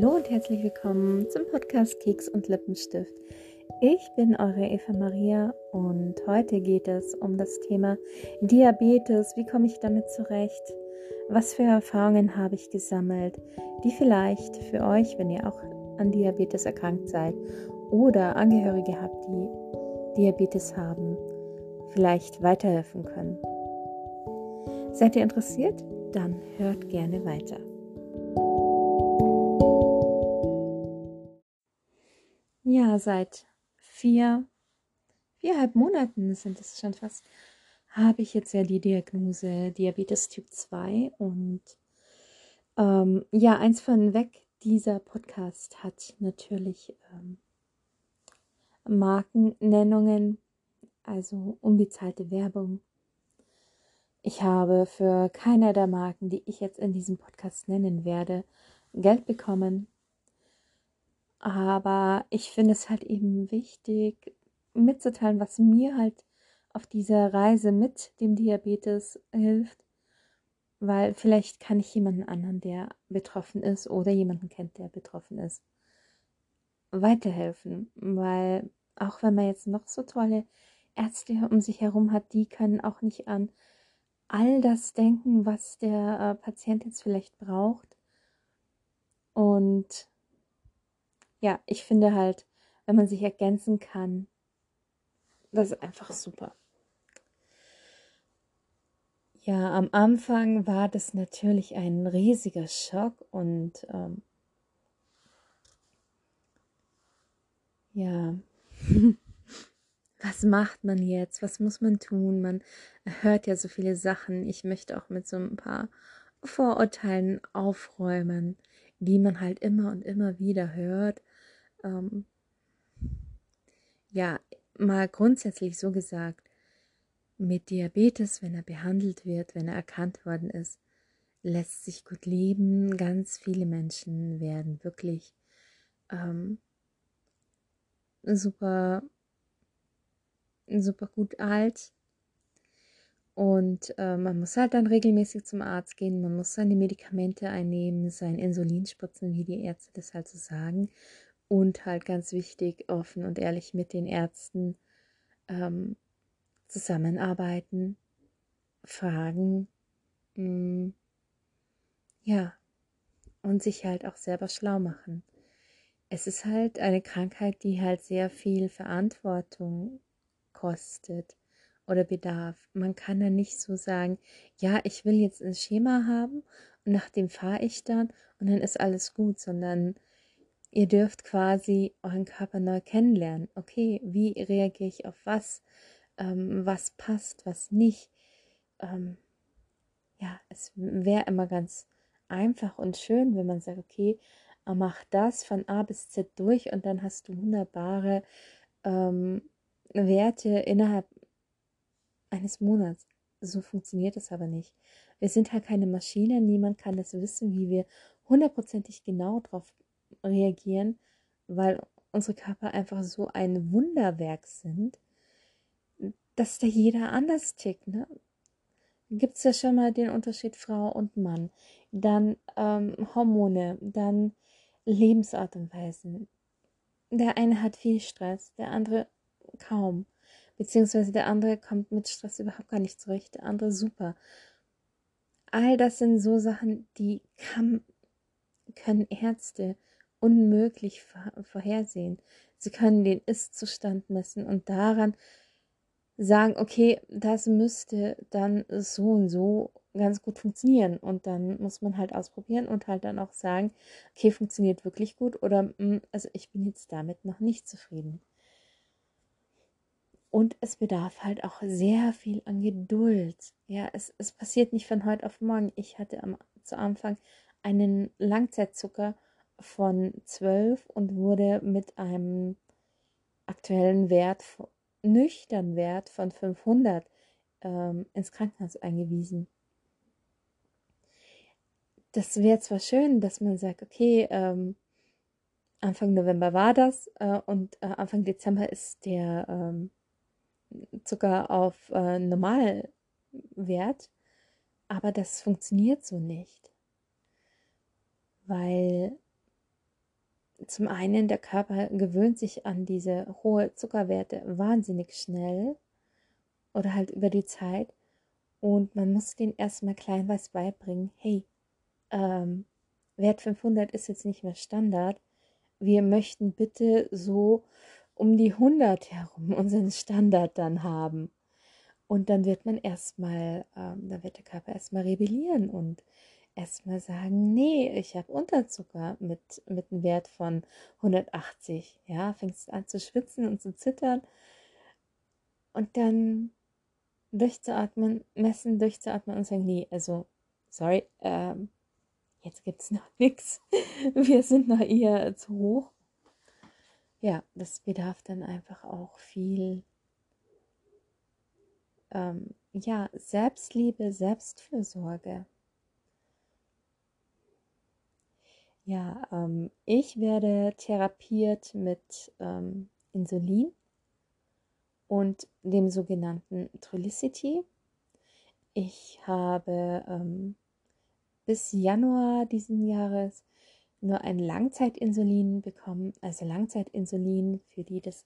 Hallo und herzlich willkommen zum Podcast Keks und Lippenstift. Ich bin eure Eva Maria und heute geht es um das Thema Diabetes. Wie komme ich damit zurecht? Was für Erfahrungen habe ich gesammelt, die vielleicht für euch, wenn ihr auch an Diabetes erkrankt seid oder Angehörige habt, die Diabetes haben, vielleicht weiterhelfen können. Seid ihr interessiert? Dann hört gerne weiter. Seit vier, viereinhalb Monaten sind es schon fast, habe ich jetzt ja die Diagnose Diabetes Typ 2 und ähm, ja, eins von weg, dieser Podcast hat natürlich ähm, Markennennungen, also unbezahlte Werbung. Ich habe für keiner der Marken, die ich jetzt in diesem Podcast nennen werde, Geld bekommen. Aber ich finde es halt eben wichtig, mitzuteilen, was mir halt auf dieser Reise mit dem Diabetes hilft. Weil vielleicht kann ich jemanden anderen, der betroffen ist oder jemanden kennt, der betroffen ist, weiterhelfen. Weil auch wenn man jetzt noch so tolle Ärzte um sich herum hat, die können auch nicht an all das denken, was der äh, Patient jetzt vielleicht braucht. Und ja, ich finde halt, wenn man sich ergänzen kann, das ist einfach super. Ja, am Anfang war das natürlich ein riesiger Schock und ähm, ja, was macht man jetzt? Was muss man tun? Man hört ja so viele Sachen. Ich möchte auch mit so ein paar Vorurteilen aufräumen, die man halt immer und immer wieder hört ähm, ja, mal grundsätzlich so gesagt, mit Diabetes, wenn er behandelt wird, wenn er erkannt worden ist, lässt sich gut leben. Ganz viele Menschen werden wirklich ähm, super, super gut alt. Und äh, man muss halt dann regelmäßig zum Arzt gehen, man muss seine Medikamente einnehmen, sein Insulin spritzen, wie die Ärzte das halt so sagen. Und halt ganz wichtig, offen und ehrlich mit den Ärzten ähm, zusammenarbeiten, fragen, mh, mm, ja, und sich halt auch selber schlau machen. Es ist halt eine Krankheit, die halt sehr viel Verantwortung kostet oder bedarf. Man kann da nicht so sagen, ja, ich will jetzt ein Schema haben und nach dem fahre ich dann und dann ist alles gut, sondern Ihr dürft quasi euren Körper neu kennenlernen. Okay, wie reagiere ich auf was? Ähm, was passt, was nicht? Ähm, ja, es wäre immer ganz einfach und schön, wenn man sagt, okay, äh, mach das von A bis Z durch und dann hast du wunderbare ähm, Werte innerhalb eines Monats. So funktioniert es aber nicht. Wir sind halt keine Maschine, niemand kann das wissen, wie wir hundertprozentig genau drauf reagieren, weil unsere Körper einfach so ein Wunderwerk sind, dass da jeder anders tickt. Ne? Gibt es ja schon mal den Unterschied Frau und Mann, dann ähm, Hormone, dann Lebensart und Weisen. Der eine hat viel Stress, der andere kaum. Beziehungsweise der andere kommt mit Stress überhaupt gar nicht zurecht, der andere super. All das sind so Sachen, die kann, können Ärzte unmöglich vorhersehen. Sie können den Ist-Zustand messen und daran sagen, okay, das müsste dann so und so ganz gut funktionieren. Und dann muss man halt ausprobieren und halt dann auch sagen, okay, funktioniert wirklich gut oder hm, also ich bin jetzt damit noch nicht zufrieden. Und es bedarf halt auch sehr viel an Geduld. Ja, es, es passiert nicht von heute auf morgen. Ich hatte am, zu Anfang einen Langzeitzucker von 12 und wurde mit einem aktuellen Wert, nüchtern Wert von 500 ähm, ins Krankenhaus eingewiesen. Das wäre zwar schön, dass man sagt, okay, ähm, Anfang November war das äh, und äh, Anfang Dezember ist der ähm, Zucker auf äh, Normalwert, aber das funktioniert so nicht, weil zum einen, der Körper gewöhnt sich an diese hohe Zuckerwerte wahnsinnig schnell oder halt über die Zeit. Und man muss den erstmal kleinweise beibringen, hey, ähm, Wert 500 ist jetzt nicht mehr Standard. Wir möchten bitte so um die 100 herum unseren Standard dann haben. Und dann wird man erstmal, ähm, dann wird der Körper erstmal rebellieren und erstmal sagen, nee, ich habe Unterzucker mit, mit einem Wert von 180. Ja, fängst an zu schwitzen und zu zittern. Und dann durchzuatmen, messen, durchzuatmen und sagen, nee, also, sorry, ähm, jetzt gibt es noch nichts. Wir sind noch eher zu hoch. Ja, das bedarf dann einfach auch viel ähm, ja, Selbstliebe, Selbstfürsorge. Ja, ähm, ich werde therapiert mit ähm, Insulin und dem sogenannten Trulicity. Ich habe ähm, bis Januar diesen Jahres nur ein Langzeitinsulin bekommen, also Langzeitinsulin, für die das,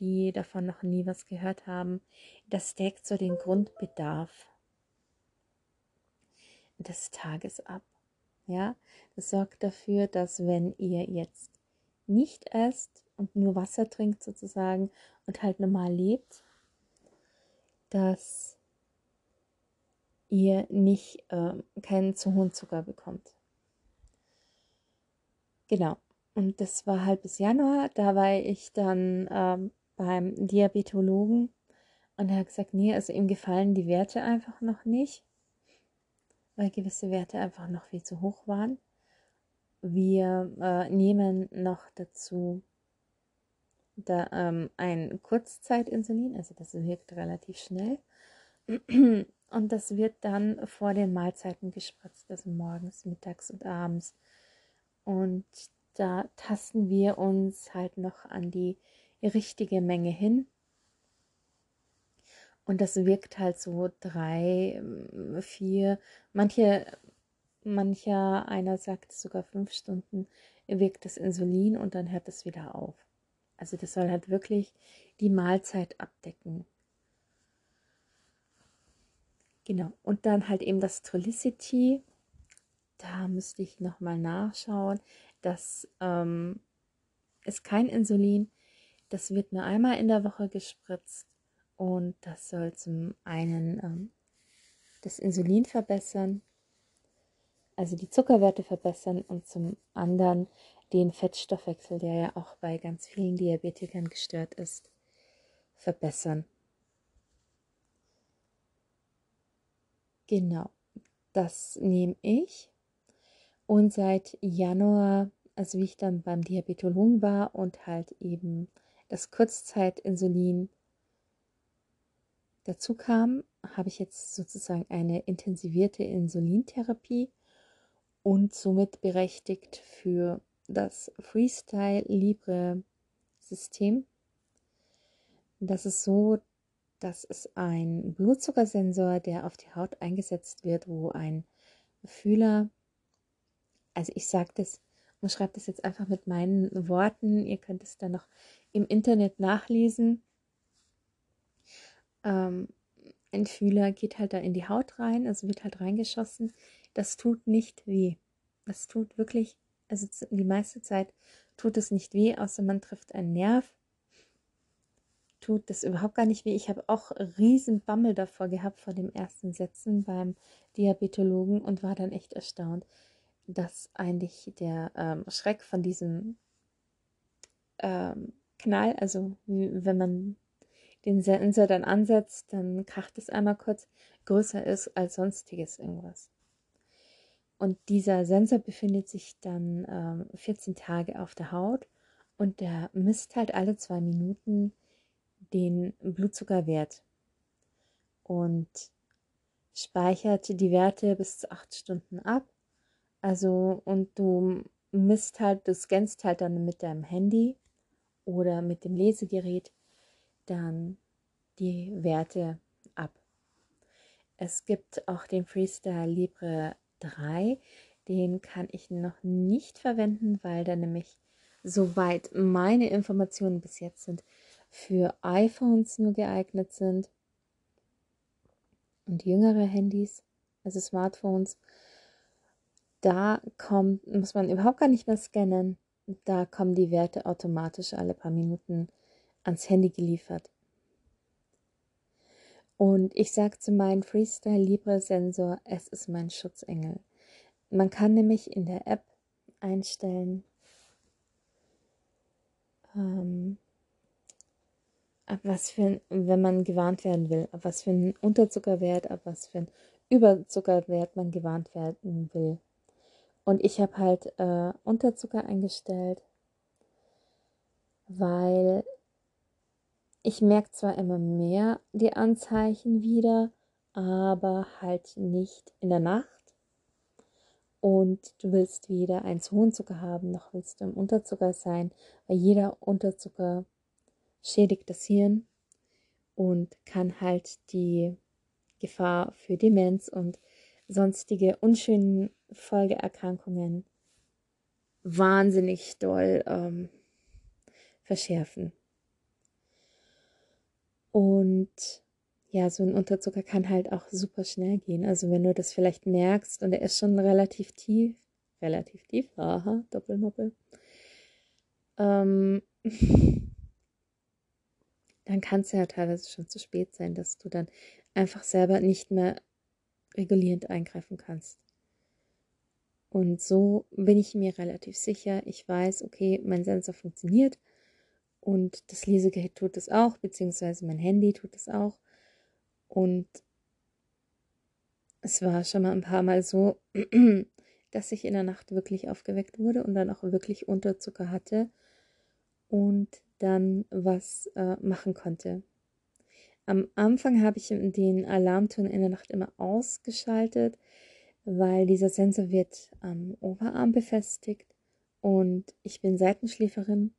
die davon noch nie was gehört haben, das deckt so den Grundbedarf des Tages ab. Ja, das sorgt dafür, dass wenn ihr jetzt nicht esst und nur Wasser trinkt sozusagen und halt normal lebt, dass ihr nicht äh, keinen zu hohen Zucker bekommt. Genau. Und das war halt bis Januar. Da war ich dann ähm, beim Diabetologen und er hat gesagt, nee, also ihm gefallen die Werte einfach noch nicht weil gewisse Werte einfach noch viel zu hoch waren. Wir äh, nehmen noch dazu da, ähm, ein Kurzzeitinsulin, also das wirkt relativ schnell. Und das wird dann vor den Mahlzeiten gespritzt, also morgens, mittags und abends. Und da tasten wir uns halt noch an die richtige Menge hin. Und das wirkt halt so drei, ähm, vier, manche, mancher einer sagt sogar fünf Stunden wirkt das Insulin und dann hört es wieder auf. Also das soll halt wirklich die Mahlzeit abdecken. Genau. Und dann halt eben das Trulicity. Da müsste ich nochmal nachschauen. Das ähm, ist kein Insulin. Das wird nur einmal in der Woche gespritzt. Und das soll zum einen ähm, das Insulin verbessern, also die Zuckerwerte verbessern und zum anderen den Fettstoffwechsel, der ja auch bei ganz vielen Diabetikern gestört ist, verbessern. Genau, das nehme ich. Und seit Januar, also wie ich dann beim Diabetologen war und halt eben das Kurzzeitinsulin Dazu kam, habe ich jetzt sozusagen eine intensivierte Insulintherapie und somit berechtigt für das Freestyle Libre System. Das ist so, dass es ein Blutzuckersensor, der auf die Haut eingesetzt wird, wo ein Fühler, also ich sage das und schreibe das jetzt einfach mit meinen Worten, ihr könnt es dann noch im Internet nachlesen ähm, ein Fühler geht halt da in die Haut rein, also wird halt reingeschossen. Das tut nicht weh. Das tut wirklich, also die meiste Zeit tut es nicht weh, außer man trifft einen Nerv. Tut das überhaupt gar nicht weh. Ich habe auch riesen Bammel davor gehabt vor dem ersten Setzen beim Diabetologen und war dann echt erstaunt, dass eigentlich der ähm, Schreck von diesem ähm, Knall, also wenn man den Sensor dann ansetzt, dann kracht es einmal kurz, größer ist als sonstiges irgendwas. Und dieser Sensor befindet sich dann ähm, 14 Tage auf der Haut und der misst halt alle zwei Minuten den Blutzuckerwert und speichert die Werte bis zu acht Stunden ab. Also, und du misst halt, du scannst halt dann mit deinem Handy oder mit dem Lesegerät dann die Werte ab. Es gibt auch den Freestyle Libre 3. Den kann ich noch nicht verwenden, weil der nämlich soweit meine Informationen bis jetzt sind, für iPhones nur geeignet sind und jüngere Handys, also Smartphones. Da kommt, muss man überhaupt gar nicht mehr scannen. Da kommen die Werte automatisch alle paar Minuten ans Handy geliefert. Und ich sage zu meinem Freestyle Libre Sensor, es ist mein Schutzengel. Man kann nämlich in der App einstellen, ähm, ab was für ein, wenn man gewarnt werden will, ab was für ein Unterzuckerwert, ab was für ein Überzuckerwert man gewarnt werden will. Und ich habe halt äh, Unterzucker eingestellt, weil ich merke zwar immer mehr die Anzeichen wieder, aber halt nicht in der Nacht. Und du willst weder einen zu hohen Zucker haben, noch willst du im Unterzucker sein, weil jeder Unterzucker schädigt das Hirn und kann halt die Gefahr für Demenz und sonstige unschönen Folgeerkrankungen wahnsinnig doll ähm, verschärfen. Und ja, so ein Unterzucker kann halt auch super schnell gehen. Also wenn du das vielleicht merkst und er ist schon relativ tief, relativ tief, aha, Doppelmoppel, ähm, dann kann es ja teilweise schon zu spät sein, dass du dann einfach selber nicht mehr regulierend eingreifen kannst. Und so bin ich mir relativ sicher. Ich weiß, okay, mein Sensor funktioniert und das Lesegerät tut es auch, beziehungsweise mein Handy tut es auch. Und es war schon mal ein paar Mal so, dass ich in der Nacht wirklich aufgeweckt wurde und dann auch wirklich Unterzucker hatte und dann was äh, machen konnte. Am Anfang habe ich den Alarmton in der Nacht immer ausgeschaltet, weil dieser Sensor wird am Oberarm befestigt und ich bin Seitenschläferin.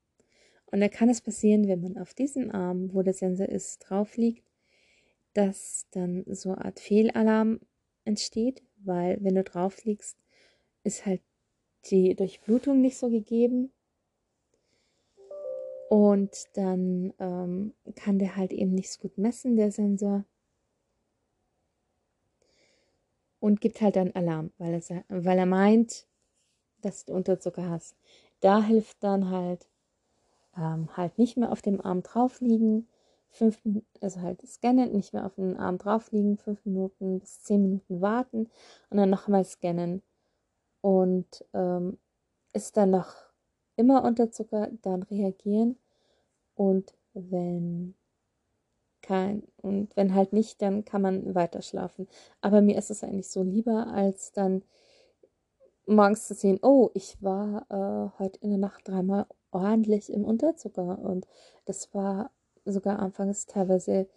Und da kann es passieren, wenn man auf diesem Arm, wo der Sensor ist, drauf liegt, dass dann so eine Art Fehlalarm entsteht, weil wenn du drauf liegst, ist halt die Durchblutung nicht so gegeben. Und dann ähm, kann der halt eben nicht so gut messen, der Sensor. Und gibt halt dann Alarm, weil er, weil er meint, dass du Unterzucker hast. Da hilft dann halt, ähm, halt nicht mehr auf dem Arm drauf liegen, fünf, also halt scannen, nicht mehr auf den Arm drauf liegen, fünf Minuten bis zehn Minuten warten und dann nochmal scannen. Und ähm, ist dann noch immer unter Zucker, dann reagieren. Und wenn kein, und wenn halt nicht, dann kann man weiter schlafen. Aber mir ist es eigentlich so lieber, als dann morgens zu sehen, oh, ich war äh, heute in der Nacht dreimal ordentlich im Unterzucker. Und das war sogar anfangs teilweise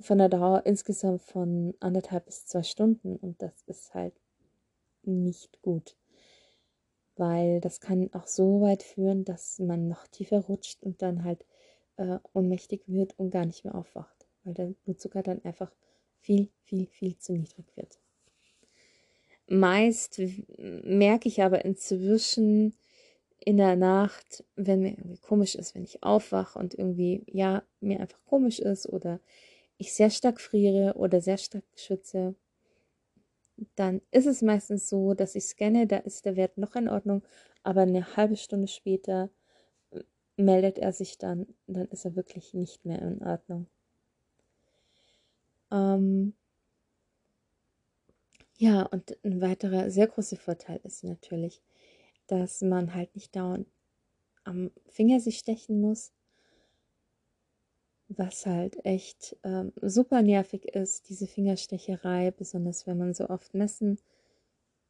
von der Dauer insgesamt von anderthalb bis zwei Stunden. Und das ist halt nicht gut, weil das kann auch so weit führen, dass man noch tiefer rutscht und dann halt äh, ohnmächtig wird und gar nicht mehr aufwacht, weil der Blutzucker dann einfach viel, viel, viel zu niedrig wird. Meist merke ich aber inzwischen, in der Nacht, wenn mir irgendwie komisch ist, wenn ich aufwache und irgendwie, ja, mir einfach komisch ist oder ich sehr stark friere oder sehr stark schütze, dann ist es meistens so, dass ich scanne, da ist der Wert noch in Ordnung, aber eine halbe Stunde später äh, meldet er sich dann, dann ist er wirklich nicht mehr in Ordnung. Ähm ja, und ein weiterer sehr großer Vorteil ist natürlich, dass man halt nicht dauernd am Finger sich stechen muss, was halt echt ähm, super nervig ist, diese Fingerstecherei, besonders wenn man so oft messen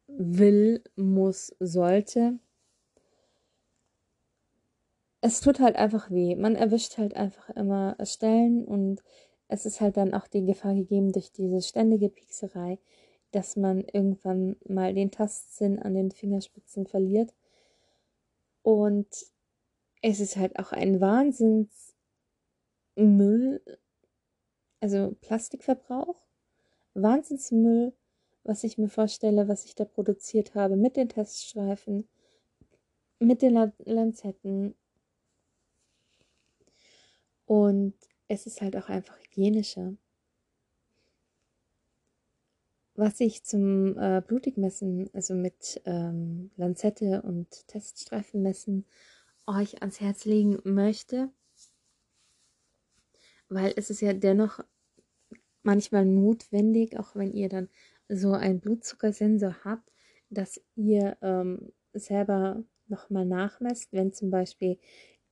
will, muss, sollte. Es tut halt einfach weh. Man erwischt halt einfach immer Stellen und es ist halt dann auch die Gefahr gegeben durch diese ständige Piekserei, dass man irgendwann mal den Tastsinn an den Fingerspitzen verliert. Und es ist halt auch ein Wahnsinnsmüll, also Plastikverbrauch, Wahnsinnsmüll, was ich mir vorstelle, was ich da produziert habe mit den Teststreifen, mit den Lanzetten. Und es ist halt auch einfach hygienischer. Was ich zum äh, Blutigmessen, also mit ähm, Lanzette und Teststreifenmessen, euch ans Herz legen möchte, weil es ist ja dennoch manchmal notwendig, auch wenn ihr dann so einen Blutzuckersensor habt, dass ihr ähm, selber nochmal nachmesst, wenn zum Beispiel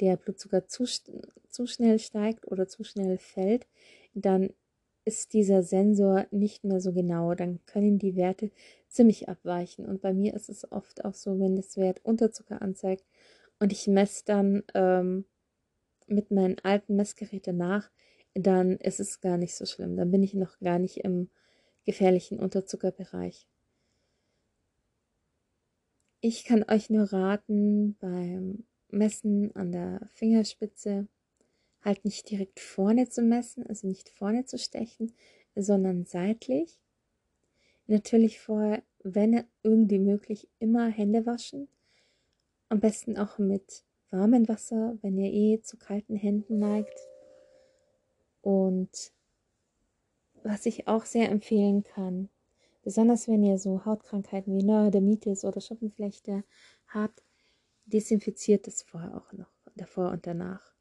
der Blutzucker zu, zu schnell steigt oder zu schnell fällt, dann ist dieser Sensor nicht mehr so genau. Dann können die Werte ziemlich abweichen. Und bei mir ist es oft auch so, wenn das Wert Unterzucker anzeigt und ich messe dann ähm, mit meinen alten Messgeräten nach, dann ist es gar nicht so schlimm. Dann bin ich noch gar nicht im gefährlichen Unterzuckerbereich. Ich kann euch nur raten, beim Messen an der Fingerspitze halt nicht direkt vorne zu messen, also nicht vorne zu stechen, sondern seitlich. Natürlich vorher, wenn irgendwie möglich, immer Hände waschen. Am besten auch mit warmem Wasser, wenn ihr eh zu kalten Händen neigt. Und was ich auch sehr empfehlen kann, besonders wenn ihr so Hautkrankheiten wie Neurodermitis oder Schuppenflechte habt, desinfiziert es vorher auch noch, davor und danach.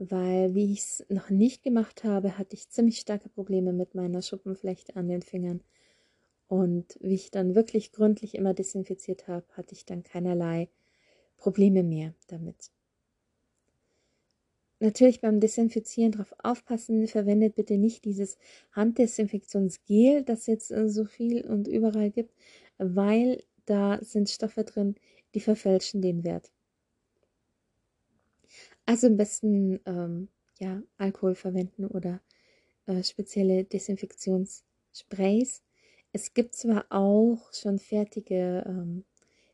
Weil, wie ich es noch nicht gemacht habe, hatte ich ziemlich starke Probleme mit meiner Schuppenflechte an den Fingern. Und wie ich dann wirklich gründlich immer desinfiziert habe, hatte ich dann keinerlei Probleme mehr damit. Natürlich beim Desinfizieren darauf aufpassen, verwendet bitte nicht dieses Handdesinfektionsgel, das jetzt äh, so viel und überall gibt, weil da sind Stoffe drin, die verfälschen den Wert. Also am besten ähm, ja, Alkohol verwenden oder äh, spezielle Desinfektionssprays. Es gibt zwar auch schon fertige ähm,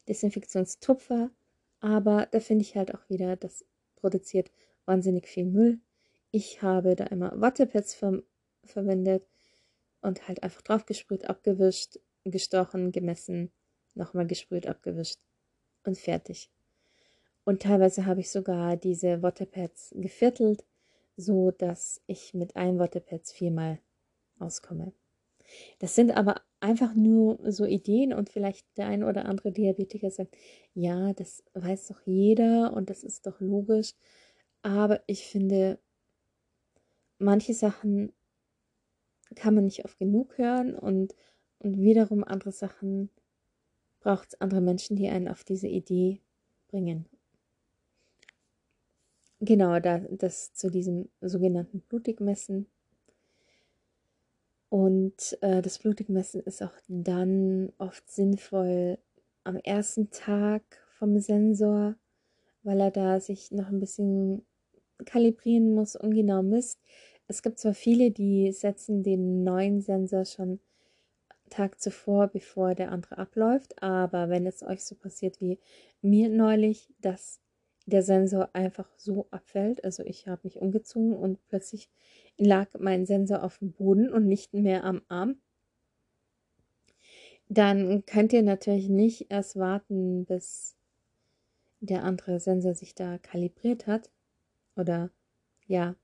Desinfektionstupfer, aber da finde ich halt auch wieder, das produziert wahnsinnig viel Müll. Ich habe da immer Wattepads ver verwendet und halt einfach drauf gesprüht, abgewischt, gestochen, gemessen, nochmal gesprüht, abgewischt und fertig. Und teilweise habe ich sogar diese Wattepads geviertelt, so dass ich mit einem Wattepads viermal auskomme. Das sind aber einfach nur so Ideen und vielleicht der ein oder andere Diabetiker sagt, ja, das weiß doch jeder und das ist doch logisch. Aber ich finde, manche Sachen kann man nicht oft genug hören und, und wiederum andere Sachen braucht es andere Menschen, die einen auf diese Idee bringen. Genau, da, das zu diesem sogenannten Blutigmessen. Und äh, das Blutigmessen ist auch dann oft sinnvoll am ersten Tag vom Sensor, weil er da sich noch ein bisschen kalibrieren muss und genau misst. Es gibt zwar viele, die setzen den neuen Sensor schon Tag zuvor, bevor der andere abläuft, aber wenn es euch so passiert wie mir neulich, dass der Sensor einfach so abfällt, also ich habe mich umgezogen und plötzlich lag mein Sensor auf dem Boden und nicht mehr am Arm, dann könnt ihr natürlich nicht erst warten, bis der andere Sensor sich da kalibriert hat, oder ja,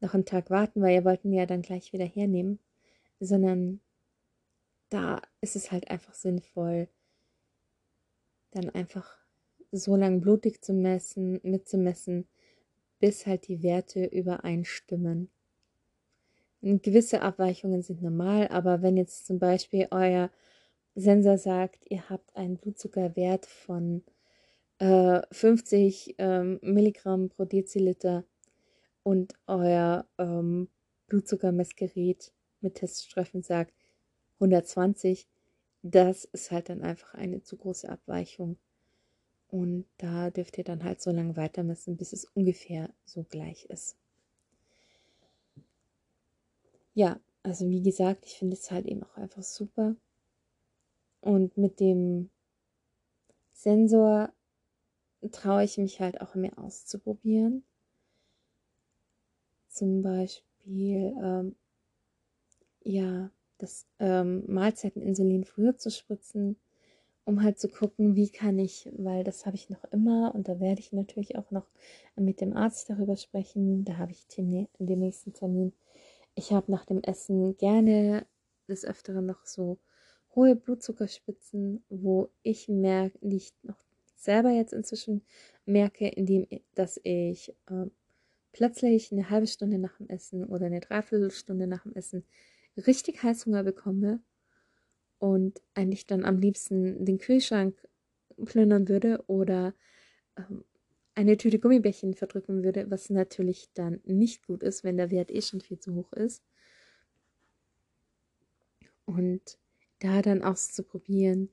noch einen Tag warten, weil ihr wollten ja dann gleich wieder hernehmen, sondern da ist es halt einfach sinnvoll, dann einfach so lange blutig zu messen, mitzumessen, bis halt die Werte übereinstimmen. gewisse Abweichungen sind normal, aber wenn jetzt zum Beispiel euer Sensor sagt, ihr habt einen Blutzuckerwert von 50 äh, ähm, Milligramm pro Deziliter und euer ähm, Blutzuckermessgerät mit Teststreifen sagt 120, das ist halt dann einfach eine zu große Abweichung. Und da dürft ihr dann halt so lange weitermessen, bis es ungefähr so gleich ist. Ja, also wie gesagt, ich finde es halt eben auch einfach super. Und mit dem Sensor traue ich mich halt auch mehr auszuprobieren. Zum Beispiel, ähm, ja, das ähm, Mahlzeiteninsulin früher zu spritzen um halt zu gucken, wie kann ich, weil das habe ich noch immer und da werde ich natürlich auch noch mit dem Arzt darüber sprechen. Da habe ich den, nächsten Termin. Ich habe nach dem Essen gerne des Öfteren noch so hohe Blutzuckerspitzen, wo ich merke, die ich noch selber jetzt inzwischen merke, indem dass ich äh, plötzlich eine halbe Stunde nach dem Essen oder eine Dreiviertelstunde nach dem Essen richtig Heißhunger bekomme und eigentlich dann am liebsten den Kühlschrank plündern würde oder ähm, eine Tüte Gummibärchen verdrücken würde, was natürlich dann nicht gut ist, wenn der Wert eh schon viel zu hoch ist. Und da dann auszuprobieren,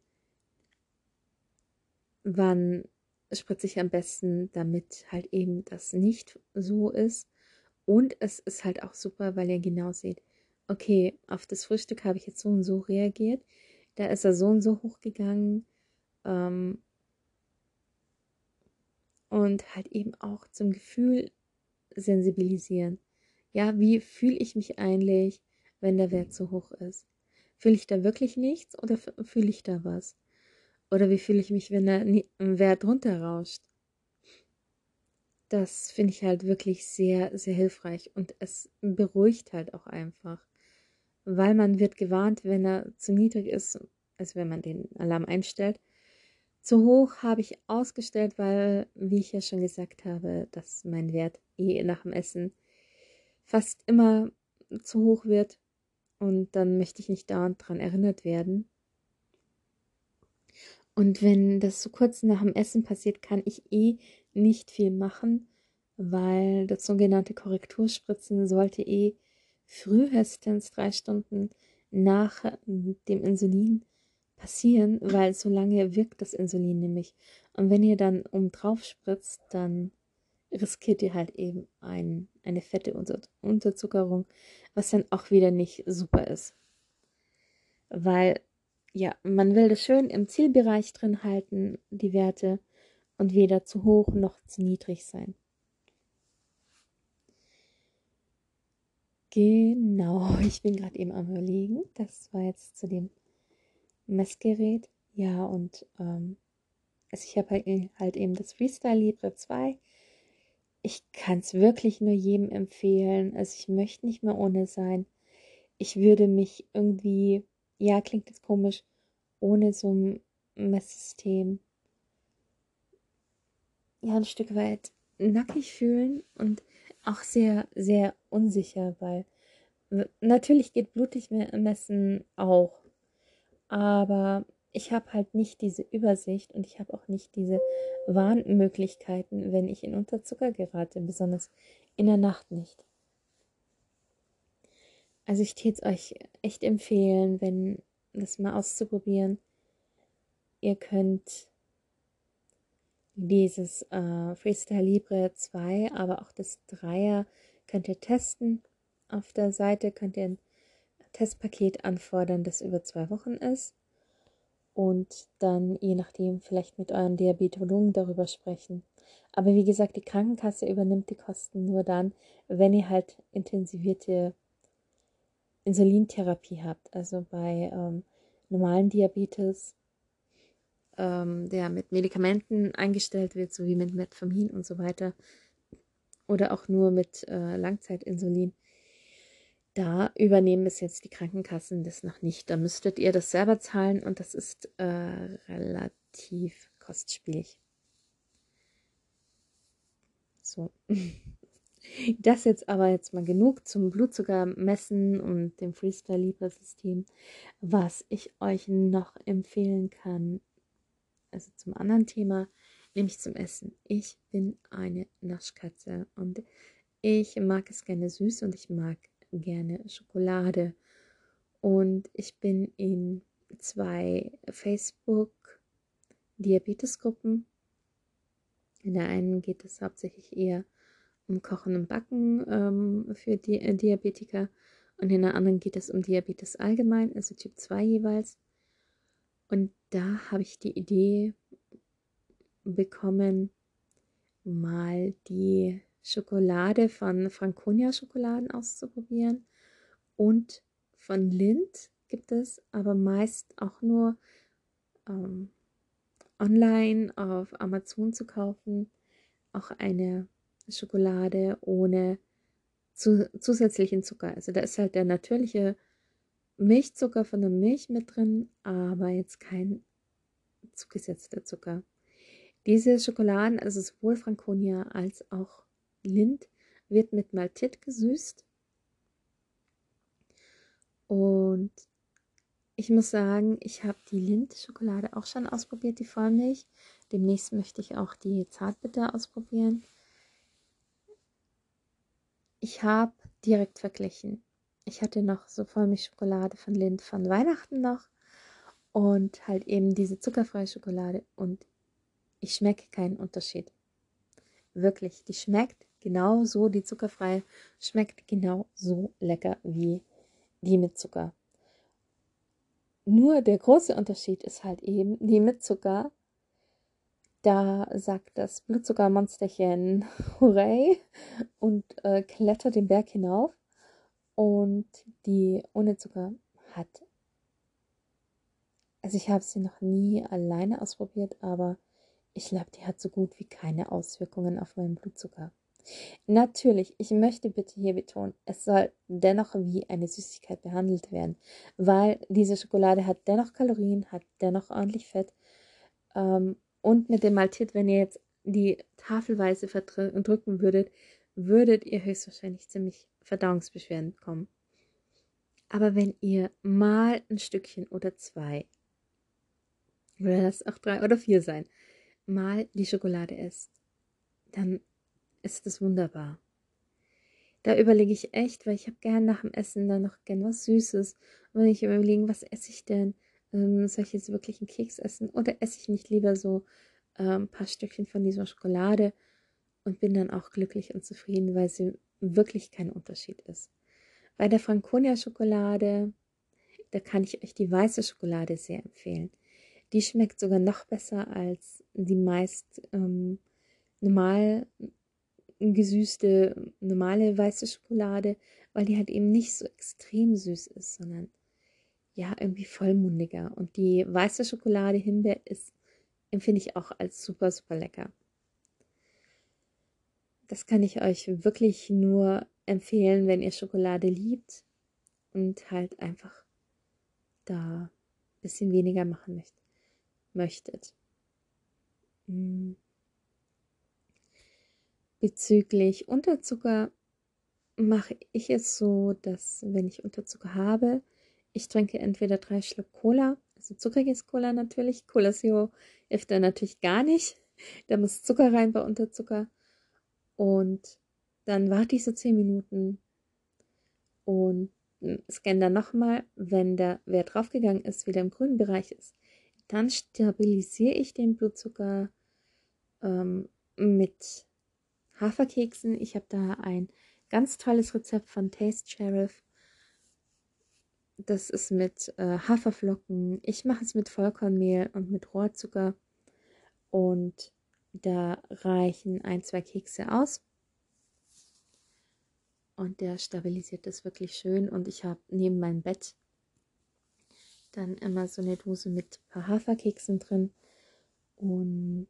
wann spritze ich am besten, damit halt eben das nicht so ist. Und es ist halt auch super, weil ihr genau seht, okay, auf das Frühstück habe ich jetzt so und so reagiert. Da ist er so und so hochgegangen. Ähm, und halt eben auch zum Gefühl sensibilisieren. Ja, wie fühle ich mich eigentlich, wenn der Wert zu hoch ist? Fühle ich da wirklich nichts oder fühle ich da was? Oder wie fühle ich mich, wenn der Wert runterrauscht? Das finde ich halt wirklich sehr, sehr hilfreich und es beruhigt halt auch einfach weil man wird gewarnt, wenn er zu niedrig ist, also wenn man den Alarm einstellt. Zu hoch habe ich ausgestellt, weil, wie ich ja schon gesagt habe, dass mein Wert eh nach dem Essen fast immer zu hoch wird und dann möchte ich nicht dauernd daran erinnert werden. Und wenn das so kurz nach dem Essen passiert, kann ich eh nicht viel machen, weil das sogenannte Korrekturspritzen sollte eh frühestens drei Stunden nach dem Insulin passieren, weil so lange wirkt das Insulin nämlich. Und wenn ihr dann um drauf spritzt, dann riskiert ihr halt eben ein, eine fette Unter Unterzuckerung, was dann auch wieder nicht super ist. Weil, ja, man will das schön im Zielbereich drin halten, die Werte, und weder zu hoch noch zu niedrig sein. Genau, ich bin gerade eben am Überlegen. Das war jetzt zu dem Messgerät. Ja, und ähm, also ich habe halt, halt eben das Freestyle Libre 2. Ich kann es wirklich nur jedem empfehlen. Also ich möchte nicht mehr ohne sein. Ich würde mich irgendwie, ja, klingt jetzt komisch, ohne so ein Messsystem ja ein Stück weit nackig fühlen und auch sehr, sehr unsicher, weil natürlich geht blutig messen auch, aber ich habe halt nicht diese Übersicht und ich habe auch nicht diese Warnmöglichkeiten, wenn ich in Unterzucker gerate, besonders in der Nacht nicht. Also ich täte es euch echt empfehlen, wenn das mal auszuprobieren. Ihr könnt dieses äh, Freestyle Libre 2, aber auch das 3er könnt ihr testen. Auf der Seite könnt ihr ein Testpaket anfordern, das über zwei Wochen ist. Und dann, je nachdem, vielleicht mit euren Diabetologen darüber sprechen. Aber wie gesagt, die Krankenkasse übernimmt die Kosten nur dann, wenn ihr halt intensivierte Insulintherapie habt. Also bei ähm, normalen Diabetes ähm, der mit Medikamenten eingestellt wird, so wie mit Metformin und so weiter, oder auch nur mit äh, Langzeitinsulin, da übernehmen es jetzt die Krankenkassen das noch nicht. Da müsstet ihr das selber zahlen und das ist äh, relativ kostspielig. So. Das jetzt aber jetzt mal genug zum Blutzucker messen und dem Freestyle Libre System. Was ich euch noch empfehlen kann, also zum anderen Thema, nämlich zum Essen. Ich bin eine Naschkatze und ich mag es gerne süß und ich mag gerne Schokolade. Und ich bin in zwei Facebook-Diabetesgruppen. In der einen geht es hauptsächlich eher um Kochen und Backen ähm, für Di äh, Diabetiker und in der anderen geht es um Diabetes allgemein, also Typ 2 jeweils. Und da habe ich die Idee bekommen, mal die Schokolade von Franconia Schokoladen auszuprobieren. Und von Lind gibt es aber meist auch nur ähm, online auf Amazon zu kaufen. Auch eine Schokolade ohne zu, zusätzlichen Zucker. Also da ist halt der natürliche Milchzucker von der Milch mit drin, aber jetzt kein zugesetzter Zucker. Diese Schokoladen, also sowohl Franconia als auch Lind, wird mit Maltit gesüßt. Und ich muss sagen, ich habe die Lind-Schokolade auch schon ausprobiert, die Vollmilch. Demnächst möchte ich auch die Zartbitter ausprobieren. Ich habe direkt verglichen. Ich hatte noch so Vollmilchschokolade von Lind von Weihnachten noch und halt eben diese zuckerfreie Schokolade und ich schmecke keinen Unterschied. Wirklich, die schmeckt genau so, die zuckerfreie schmeckt genau so lecker wie die mit Zucker. Nur der große Unterschied ist halt eben, die mit Zucker, da sagt das Blutzuckermonsterchen Hurray und äh, klettert den Berg hinauf. Und die ohne Zucker hat, also ich habe sie noch nie alleine ausprobiert, aber ich glaube, die hat so gut wie keine Auswirkungen auf meinen Blutzucker. Natürlich, ich möchte bitte hier betonen, es soll dennoch wie eine Süßigkeit behandelt werden, weil diese Schokolade hat dennoch Kalorien, hat dennoch ordentlich Fett. Ähm, und mit dem Maltit, wenn ihr jetzt die tafelweise verdrücken würdet, würdet ihr höchstwahrscheinlich ziemlich Verdauungsbeschwerden bekommen. Aber wenn ihr mal ein Stückchen oder zwei, oder das auch drei oder vier sein, mal die Schokolade esst, dann ist es wunderbar. Da überlege ich echt, weil ich habe gern nach dem Essen dann noch gern was Süßes. Und wenn ich überlege, was esse ich denn? Ähm, soll ich jetzt wirklich einen Keks essen oder esse ich nicht lieber so äh, ein paar Stückchen von dieser Schokolade und bin dann auch glücklich und zufrieden, weil sie wirklich kein Unterschied ist. Bei der Franconia Schokolade, da kann ich euch die weiße Schokolade sehr empfehlen. Die schmeckt sogar noch besser als die meist ähm, normal gesüßte, normale weiße Schokolade, weil die halt eben nicht so extrem süß ist, sondern ja, irgendwie vollmundiger. Und die weiße Schokolade Himbeer ist, empfinde ich auch als super, super lecker. Das kann ich euch wirklich nur empfehlen, wenn ihr Schokolade liebt und halt einfach da ein bisschen weniger machen möchtet. Hm. Bezüglich Unterzucker mache ich es so, dass wenn ich Unterzucker habe, ich trinke entweder drei Schluck Cola, also zuckriges Cola natürlich. Cola Zero hilft da natürlich gar nicht. Da muss Zucker rein bei Unterzucker. Und dann warte ich so zehn Minuten und scanne dann nochmal, wenn der Wert draufgegangen ist, wieder im grünen Bereich ist. Dann stabilisiere ich den Blutzucker ähm, mit Haferkeksen. Ich habe da ein ganz tolles Rezept von Taste Sheriff. Das ist mit äh, Haferflocken. Ich mache es mit Vollkornmehl und mit Rohrzucker. Und da reichen ein, zwei Kekse aus. Und der stabilisiert das wirklich schön. Und ich habe neben meinem Bett dann immer so eine Dose mit ein paar Haferkeksen drin. Und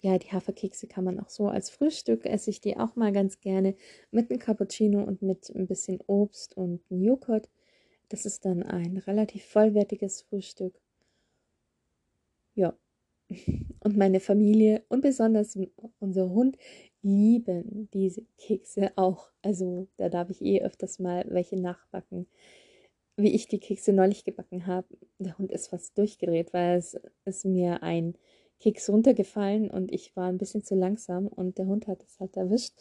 ja, die Haferkekse kann man auch so als Frühstück esse ich die auch mal ganz gerne mit einem Cappuccino und mit ein bisschen Obst und Joghurt. Das ist dann ein relativ vollwertiges Frühstück. Ja. Und meine Familie und besonders unser Hund lieben diese Kekse auch. Also da darf ich eh öfters mal welche nachbacken. Wie ich die Kekse neulich gebacken habe, der Hund ist fast durchgedreht, weil es ist mir ein Keks runtergefallen und ich war ein bisschen zu langsam und der Hund hat es halt erwischt.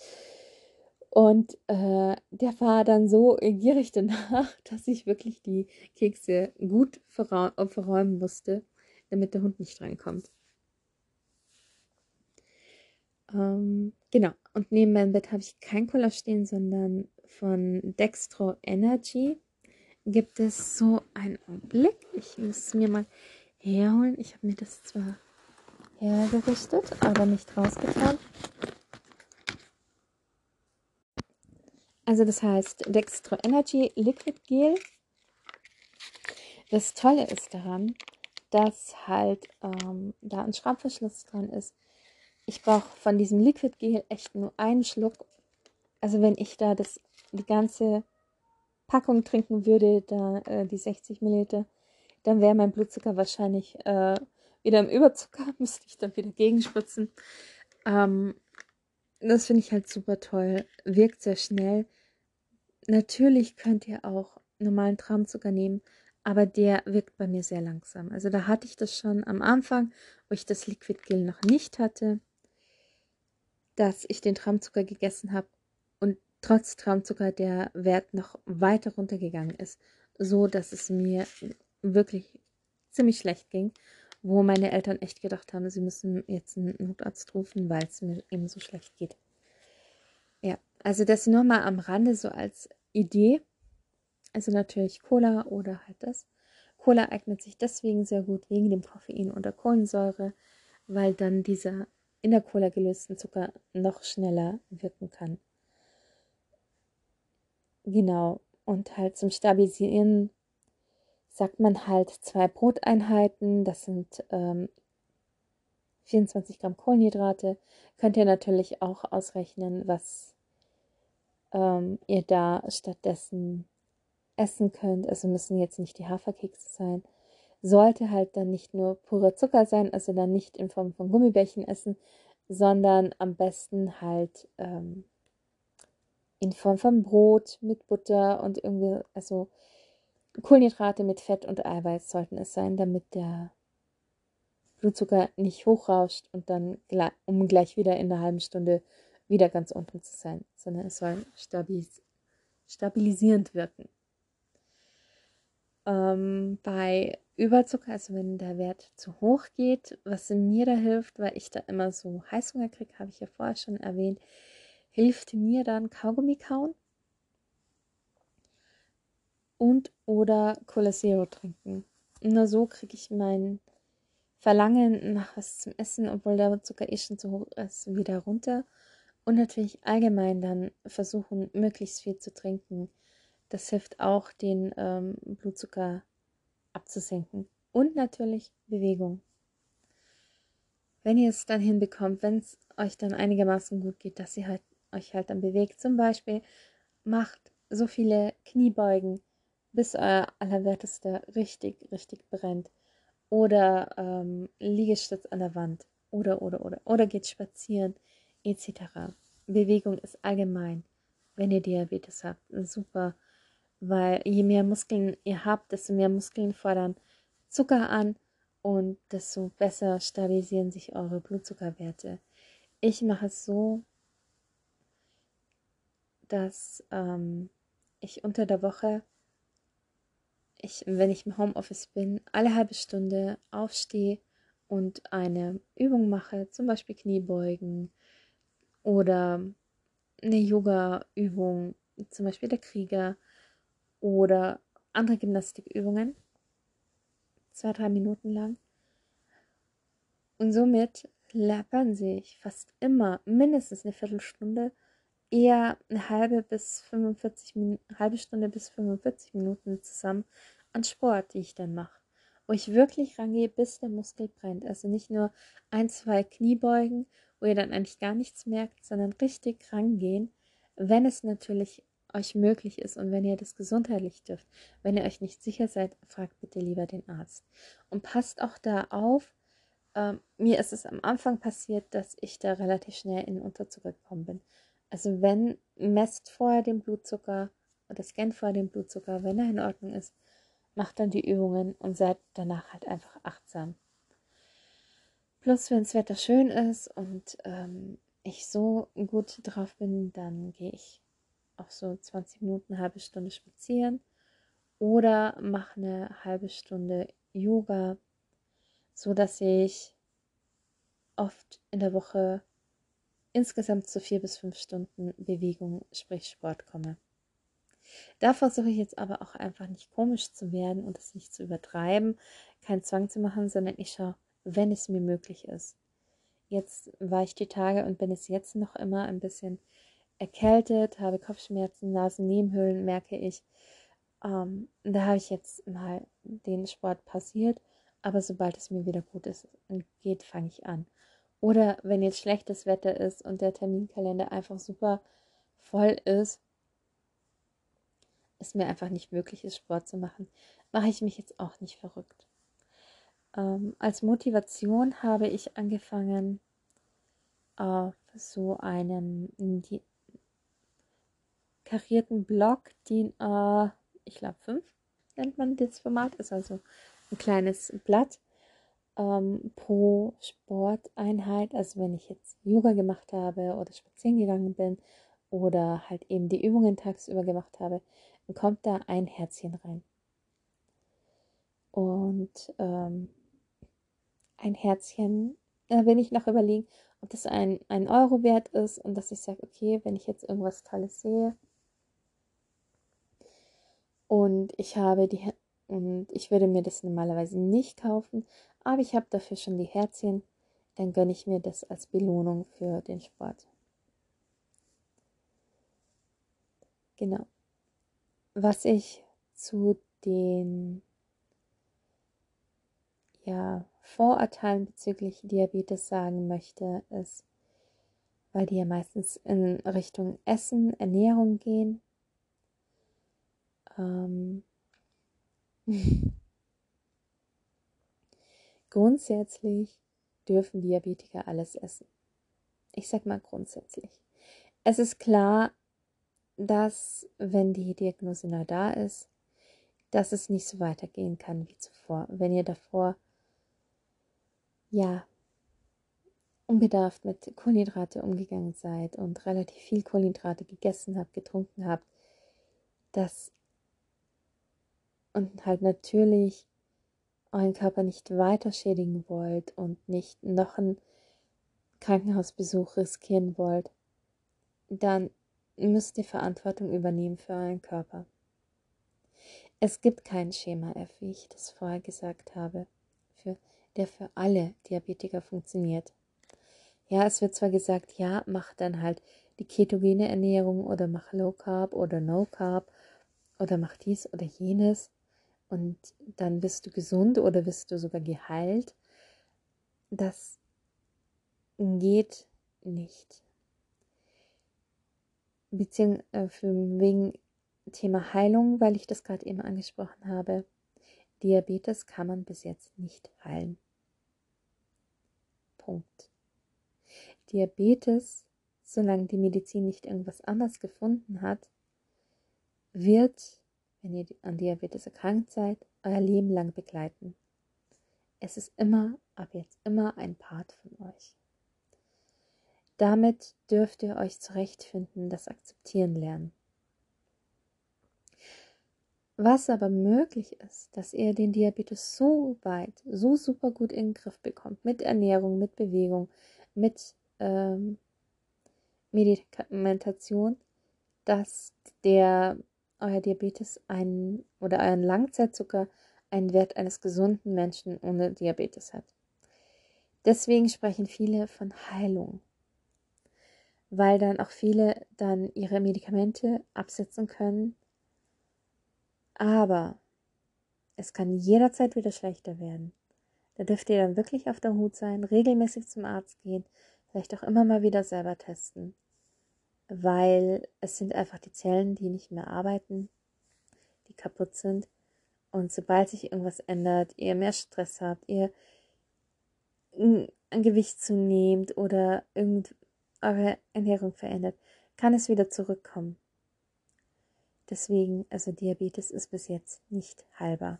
Und äh, der war dann so gierig danach, dass ich wirklich die Kekse gut verräumen musste, damit der Hund nicht reinkommt. Ähm, genau, und neben meinem Bett habe ich kein Cola stehen, sondern von Dextro Energy gibt es so einen Blick. Ich muss es mir mal herholen. Ich habe mir das zwar hergerichtet, aber nicht rausgetan. Also das heißt Dextro Energy Liquid Gel. Das Tolle ist daran, dass halt ähm, da ein Schraubverschluss dran ist. Ich brauche von diesem Liquid Gel echt nur einen Schluck. Also wenn ich da das die ganze Packung trinken würde, da äh, die 60 Milliliter, dann wäre mein Blutzucker wahrscheinlich äh, wieder im Überzucker, müsste ich dann wieder gegenspritzen. Ähm, das finde ich halt super toll, wirkt sehr schnell. Natürlich könnt ihr auch normalen Traumzucker nehmen, aber der wirkt bei mir sehr langsam. Also da hatte ich das schon am Anfang, wo ich das Liquid Gel noch nicht hatte, dass ich den Traumzucker gegessen habe und trotz Traumzucker der Wert noch weiter runtergegangen ist, so dass es mir wirklich ziemlich schlecht ging, wo meine Eltern echt gedacht haben, sie müssen jetzt einen Notarzt rufen, weil es mir eben so schlecht geht. Ja, also das nur mal am Rande so als Idee. Also natürlich Cola oder halt das. Cola eignet sich deswegen sehr gut wegen dem Koffein und der Kohlensäure, weil dann dieser in der Cola gelösten Zucker noch schneller wirken kann. Genau. Und halt zum Stabilisieren sagt man halt zwei Broteinheiten. Das sind ähm, 24 Gramm Kohlenhydrate. Könnt ihr natürlich auch ausrechnen, was ähm, ihr da stattdessen essen könnt. Also müssen jetzt nicht die Haferkekse sein. Sollte halt dann nicht nur purer Zucker sein, also dann nicht in Form von Gummibärchen essen, sondern am besten halt ähm, in Form von Brot mit Butter und irgendwie, also Kohlenhydrate mit Fett und Eiweiß sollten es sein, damit der Blutzucker nicht hochrauscht und dann, um gleich wieder in einer halben Stunde wieder ganz unten zu sein, sondern es soll stabilis stabilisierend wirken. Ähm, bei Überzucker, also wenn der Wert zu hoch geht, was mir da hilft, weil ich da immer so Heißhunger kriege, habe ich ja vorher schon erwähnt, hilft mir dann Kaugummi kauen und oder Cola Zero trinken. Nur so kriege ich mein Verlangen nach was zum Essen, obwohl der Zucker eh schon zu hoch ist, wieder runter. Und natürlich allgemein dann versuchen, möglichst viel zu trinken. Das hilft auch, den ähm, Blutzucker abzusenken. Und natürlich Bewegung. Wenn ihr es dann hinbekommt, wenn es euch dann einigermaßen gut geht, dass ihr halt, euch halt dann bewegt, zum Beispiel macht so viele Kniebeugen, bis euer Allerwertester richtig, richtig brennt. Oder ähm, Liegestütz an der Wand. Oder, oder, oder. Oder geht spazieren, etc. Bewegung ist allgemein, wenn ihr Diabetes habt, super. Weil je mehr Muskeln ihr habt, desto mehr Muskeln fordern Zucker an und desto besser stabilisieren sich eure Blutzuckerwerte. Ich mache es so, dass ähm, ich unter der Woche ich, wenn ich im Homeoffice bin, alle halbe Stunde aufstehe und eine Übung mache, zum Beispiel Kniebeugen oder eine Yoga-Übung, zum Beispiel der Krieger oder andere Gymnastikübungen, zwei, drei Minuten lang. Und somit läppern sich fast immer mindestens eine Viertelstunde, eher eine halbe bis 45 Minuten, halbe Stunde bis 45 Minuten zusammen an Sport, die ich dann mache. Wo ich wirklich rangehe, bis der Muskel brennt. Also nicht nur ein, zwei Kniebeugen, wo ihr dann eigentlich gar nichts merkt, sondern richtig rangehen, wenn es natürlich euch möglich ist und wenn ihr das gesundheitlich dürft. Wenn ihr euch nicht sicher seid, fragt bitte lieber den Arzt. Und passt auch da auf, ähm, mir ist es am Anfang passiert, dass ich da relativ schnell in den Unterzucker gekommen bin. Also wenn, messt vorher den Blutzucker oder scannt vorher den Blutzucker, wenn er in Ordnung ist, macht dann die Übungen und seid danach halt einfach achtsam. Plus, wenn das Wetter schön ist und ähm, ich so gut drauf bin, dann gehe ich auch so 20 Minuten, halbe Stunde spazieren oder mache eine halbe Stunde Yoga, so dass ich oft in der Woche insgesamt zu vier bis fünf Stunden Bewegung, sprich Sport komme. Da versuche ich jetzt aber auch einfach nicht komisch zu werden und es nicht zu übertreiben, keinen Zwang zu machen, sondern ich schaue, wenn es mir möglich ist. Jetzt war ich die Tage und bin es jetzt noch immer ein bisschen erkältet, habe Kopfschmerzen, Nasennebenhöhlen, merke ich. Ähm, da habe ich jetzt mal den Sport passiert aber sobald es mir wieder gut ist und geht, fange ich an. Oder wenn jetzt schlechtes Wetter ist und der Terminkalender einfach super voll ist, es mir einfach nicht möglich ist, Sport zu machen, mache ich mich jetzt auch nicht verrückt. Ähm, als Motivation habe ich angefangen, auf so einem die, karierten Block, DIN A, ich glaube 5 nennt man das Format, ist also ein kleines Blatt ähm, pro Sporteinheit. Also wenn ich jetzt Yoga gemacht habe oder spazieren gegangen bin oder halt eben die Übungen tagsüber gemacht habe, dann kommt da ein Herzchen rein. Und ähm, ein Herzchen, da will ich noch überlegen, ob das ein, ein Euro wert ist und dass ich sage, okay, wenn ich jetzt irgendwas Tolles sehe und ich habe die und ich würde mir das normalerweise nicht kaufen, aber ich habe dafür schon die Herzchen, dann gönne ich mir das als Belohnung für den Sport. Genau. Was ich zu den ja, Vorurteilen bezüglich Diabetes sagen möchte, ist, weil die ja meistens in Richtung Essen, Ernährung gehen. Ähm grundsätzlich dürfen Diabetiker alles essen. Ich sag mal grundsätzlich. Es ist klar, dass wenn die Diagnose neu da ist, dass es nicht so weitergehen kann wie zuvor. Wenn ihr davor ja unbedarft mit Kohlenhydrate umgegangen seid und relativ viel Kohlenhydrate gegessen habt, getrunken habt, das und halt natürlich euren Körper nicht weiter schädigen wollt und nicht noch einen Krankenhausbesuch riskieren wollt, dann müsst ihr Verantwortung übernehmen für euren Körper. Es gibt kein Schema F, wie ich das vorher gesagt habe, für, der für alle Diabetiker funktioniert. Ja, es wird zwar gesagt, ja, mach dann halt die ketogene Ernährung oder mach Low Carb oder No Carb oder mach dies oder jenes und dann bist du gesund oder bist du sogar geheilt. Das geht nicht. Beziehungsweise äh, wegen Thema Heilung, weil ich das gerade eben angesprochen habe. Diabetes kann man bis jetzt nicht heilen. Punkt. Diabetes, solange die Medizin nicht irgendwas anderes gefunden hat, wird wenn ihr an Diabetes erkrankt seid, euer Leben lang begleiten. Es ist immer, ab jetzt immer ein Part von euch. Damit dürft ihr euch zurechtfinden, das Akzeptieren lernen. Was aber möglich ist, dass ihr den Diabetes so weit, so super gut in den Griff bekommt, mit Ernährung, mit Bewegung, mit ähm, Medikamentation, dass der euer Diabetes einen oder euren Langzeitzucker einen Wert eines gesunden Menschen ohne Diabetes hat. Deswegen sprechen viele von Heilung, weil dann auch viele dann ihre Medikamente absetzen können. Aber es kann jederzeit wieder schlechter werden. Da dürft ihr dann wirklich auf der Hut sein, regelmäßig zum Arzt gehen, vielleicht auch immer mal wieder selber testen weil es sind einfach die Zellen, die nicht mehr arbeiten, die kaputt sind. Und sobald sich irgendwas ändert, ihr mehr Stress habt, ihr ein Gewicht zunehmt oder irgend eure Ernährung verändert, kann es wieder zurückkommen. Deswegen, also Diabetes ist bis jetzt nicht heilbar.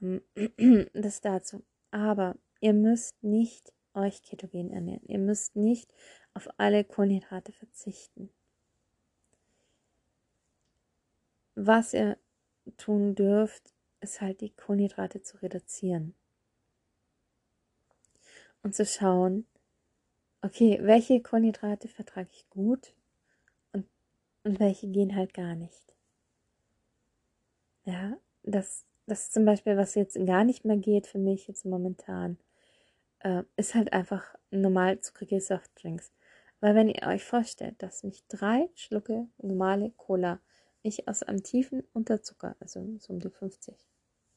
Ähm, das dazu. Aber ihr müsst nicht euch ketogen ernähren. Ihr müsst nicht auf alle Kohlenhydrate verzichten. Was ihr tun dürft, ist halt die Kohlenhydrate zu reduzieren. Und zu schauen, okay, welche Kohlenhydrate vertrage ich gut und, und welche gehen halt gar nicht. Ja, das, das ist zum Beispiel, was jetzt gar nicht mehr geht für mich jetzt momentan, äh, ist halt einfach normal zuckrige Softdrinks. Weil wenn ihr euch vorstellt, dass mich drei Schlucke normale Cola mich aus einem tiefen Unterzucker, also so um die 50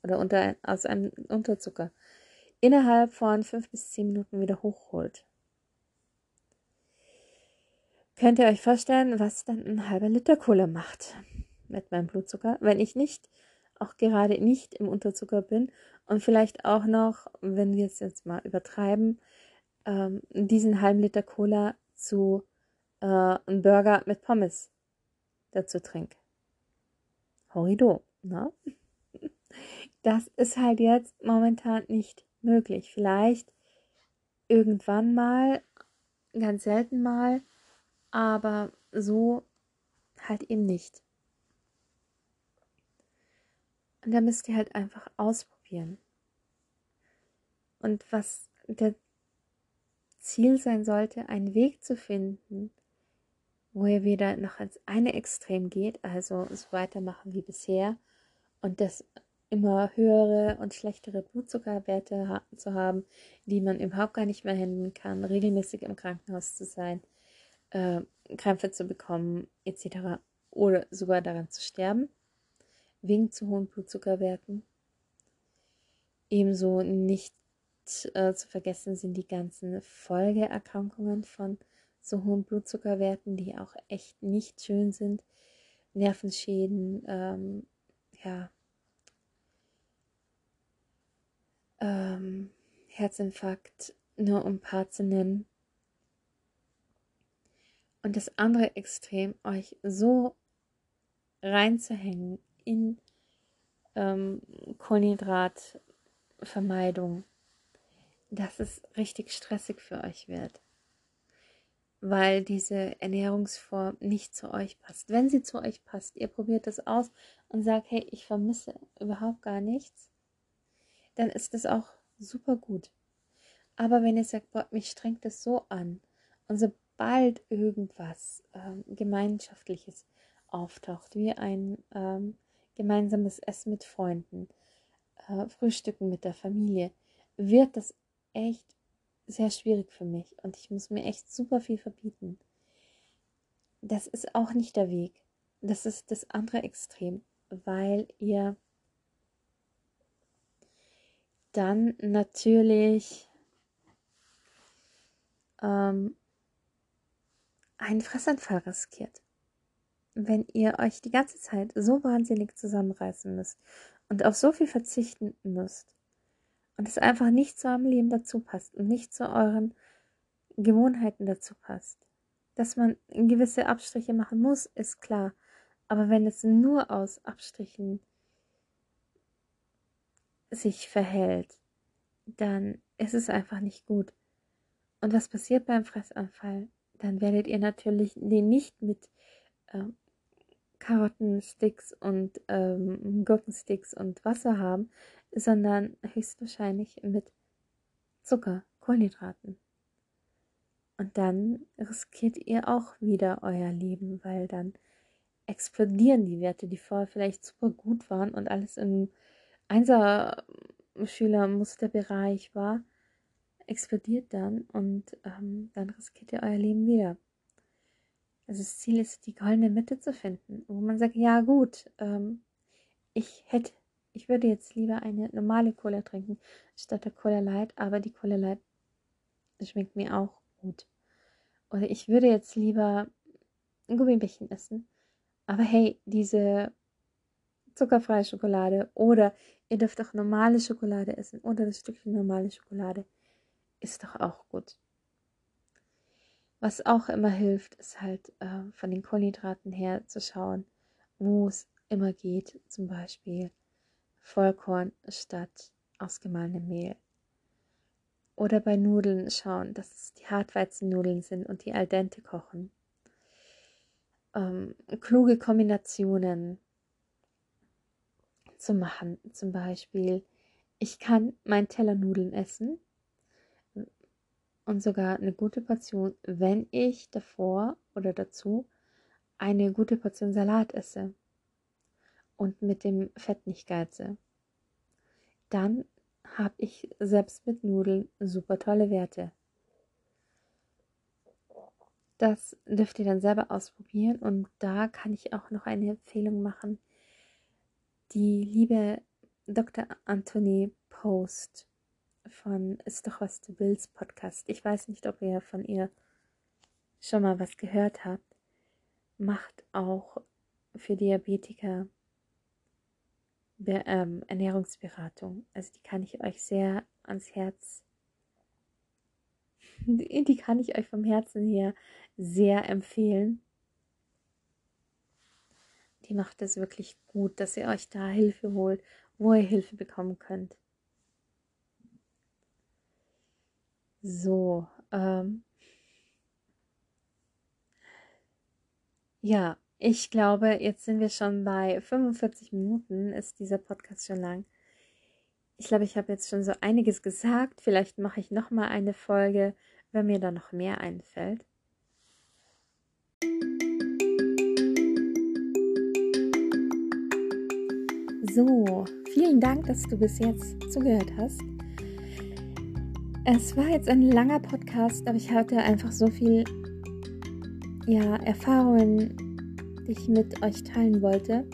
oder unter, aus einem Unterzucker innerhalb von fünf bis zehn Minuten wieder hochholt. Könnt ihr euch vorstellen, was dann ein halber Liter Cola macht mit meinem Blutzucker, wenn ich nicht, auch gerade nicht im Unterzucker bin und vielleicht auch noch, wenn wir es jetzt mal übertreiben, ähm, diesen halben Liter Cola zu äh, einem Burger mit Pommes dazu trinke. Horrido, ne? Das ist halt jetzt momentan nicht möglich. Vielleicht irgendwann mal, ganz selten mal, aber so halt eben nicht. Und da müsst ihr halt einfach ausprobieren. Und was der Ziel sein sollte, einen Weg zu finden, wo ihr wieder noch ins eine Extrem geht, also so weitermachen wie bisher und das immer höhere und schlechtere Blutzuckerwerte ha zu haben, die man überhaupt gar nicht mehr handeln kann, regelmäßig im Krankenhaus zu sein, äh, Krämpfe zu bekommen etc. oder sogar daran zu sterben, wegen zu hohen Blutzuckerwerten. Ebenso nicht äh, zu vergessen sind die ganzen Folgeerkrankungen von so hohen Blutzuckerwerten, die auch echt nicht schön sind. Nervenschäden, ähm, ja, ähm, Herzinfarkt, nur um ein paar zu nennen. Und das andere Extrem, euch so reinzuhängen in ähm, Kohlenhydratvermeidung, dass es richtig stressig für euch wird, weil diese Ernährungsform nicht zu euch passt. Wenn sie zu euch passt, ihr probiert es aus und sagt, hey, ich vermisse überhaupt gar nichts, dann ist das auch super gut. Aber wenn ihr sagt, boah, mich strengt das so an und sobald irgendwas ähm, Gemeinschaftliches auftaucht, wie ein ähm, gemeinsames Essen mit Freunden, äh, Frühstücken mit der Familie, wird das echt sehr schwierig für mich und ich muss mir echt super viel verbieten. Das ist auch nicht der Weg. Das ist das andere Extrem, weil ihr dann natürlich ähm, einen Fressanfall riskiert. Wenn ihr euch die ganze Zeit so wahnsinnig zusammenreißen müsst und auf so viel verzichten müsst und es einfach nicht zu eurem Leben dazu passt und nicht zu euren Gewohnheiten dazu passt. Dass man gewisse Abstriche machen muss, ist klar. Aber wenn es nur aus Abstrichen sich verhält, dann ist es einfach nicht gut. Und was passiert beim Fressanfall? Dann werdet ihr natürlich den nicht mit ähm, Karottensticks und ähm, Gurkensticks und Wasser haben, sondern höchstwahrscheinlich mit Zucker, Kohlenhydraten. Und dann riskiert ihr auch wieder euer Leben, weil dann explodieren die Werte, die vorher vielleicht super gut waren und alles im Einser-Schüler-Musterbereich war, explodiert dann und ähm, dann riskiert ihr euer Leben wieder. Also das Ziel ist, die goldene Mitte zu finden, wo man sagt, ja gut, ähm, ich hätte ich würde jetzt lieber eine normale Cola trinken, statt der Cola Light, aber die Cola Light schmeckt mir auch gut. Oder ich würde jetzt lieber ein Gummibärchen essen, aber hey, diese zuckerfreie Schokolade oder ihr dürft auch normale Schokolade essen oder das Stückchen normale Schokolade ist doch auch gut. Was auch immer hilft, ist halt äh, von den Kohlenhydraten her zu schauen, wo es immer geht, zum Beispiel Vollkorn statt ausgemahlenem Mehl. Oder bei Nudeln schauen, dass es die Hartweizennudeln sind und die al dente kochen. Ähm, kluge Kombinationen zu machen. Zum Beispiel, ich kann meinen Teller Nudeln essen und sogar eine gute Portion, wenn ich davor oder dazu eine gute Portion Salat esse und mit dem Fett nicht geize, dann habe ich selbst mit Nudeln super tolle Werte. Das dürft ihr dann selber ausprobieren und da kann ich auch noch eine Empfehlung machen. Die liebe Dr. Anthony Post von Ist doch was du willst Podcast. Ich weiß nicht, ob ihr von ihr schon mal was gehört habt. Macht auch für Diabetiker Be ähm, Ernährungsberatung. Also die kann ich euch sehr ans Herz, die kann ich euch vom Herzen her sehr empfehlen. Die macht es wirklich gut, dass ihr euch da Hilfe holt, wo ihr Hilfe bekommen könnt. So, ähm, ja, ich glaube, jetzt sind wir schon bei 45 Minuten, ist dieser Podcast schon lang. Ich glaube, ich habe jetzt schon so einiges gesagt. Vielleicht mache ich noch mal eine Folge, wenn mir da noch mehr einfällt. So, vielen Dank, dass du bis jetzt zugehört hast. Es war jetzt ein langer Podcast, aber ich hatte einfach so viel ja, Erfahrungen ich mit euch teilen wollte.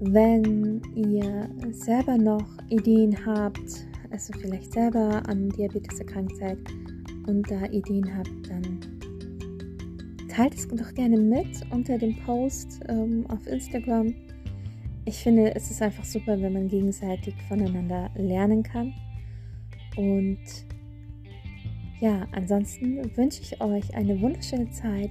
Wenn ihr selber noch Ideen habt, also vielleicht selber an Diabetes erkrankt seid und da Ideen habt, dann teilt es doch gerne mit unter dem Post ähm, auf Instagram. Ich finde, es ist einfach super, wenn man gegenseitig voneinander lernen kann. Und ja, ansonsten wünsche ich euch eine wunderschöne Zeit